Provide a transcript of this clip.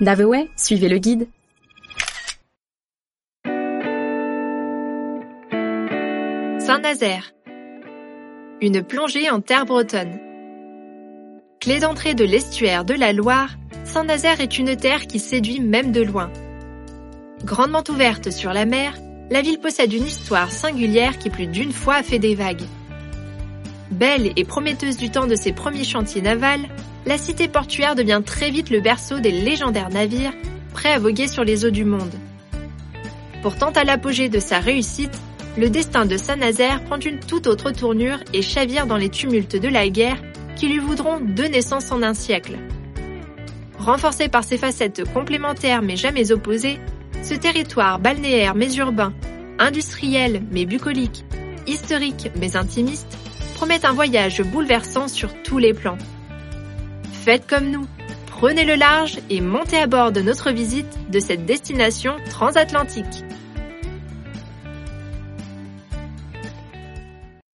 Naveway, suivez le guide. Saint-Nazaire. Une plongée en terre bretonne. Clé d'entrée de l'estuaire de la Loire, Saint-Nazaire est une terre qui séduit même de loin. Grandement ouverte sur la mer, la ville possède une histoire singulière qui plus d'une fois a fait des vagues. Belle et prometteuse du temps de ses premiers chantiers navals, la cité portuaire devient très vite le berceau des légendaires navires prêts à voguer sur les eaux du monde. Pourtant, à l'apogée de sa réussite, le destin de Saint-Nazaire prend une toute autre tournure et chavire dans les tumultes de la guerre qui lui voudront deux naissances en un siècle. Renforcé par ses facettes complémentaires mais jamais opposées, ce territoire balnéaire mais urbain, industriel mais bucolique, historique mais intimiste, promet un voyage bouleversant sur tous les plans. Faites comme nous, prenez le large et montez à bord de notre visite de cette destination transatlantique.